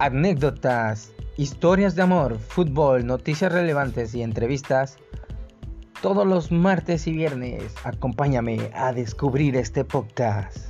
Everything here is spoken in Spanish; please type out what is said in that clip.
anécdotas, historias de amor, fútbol, noticias relevantes y entrevistas. Todos los martes y viernes, acompáñame a descubrir este podcast.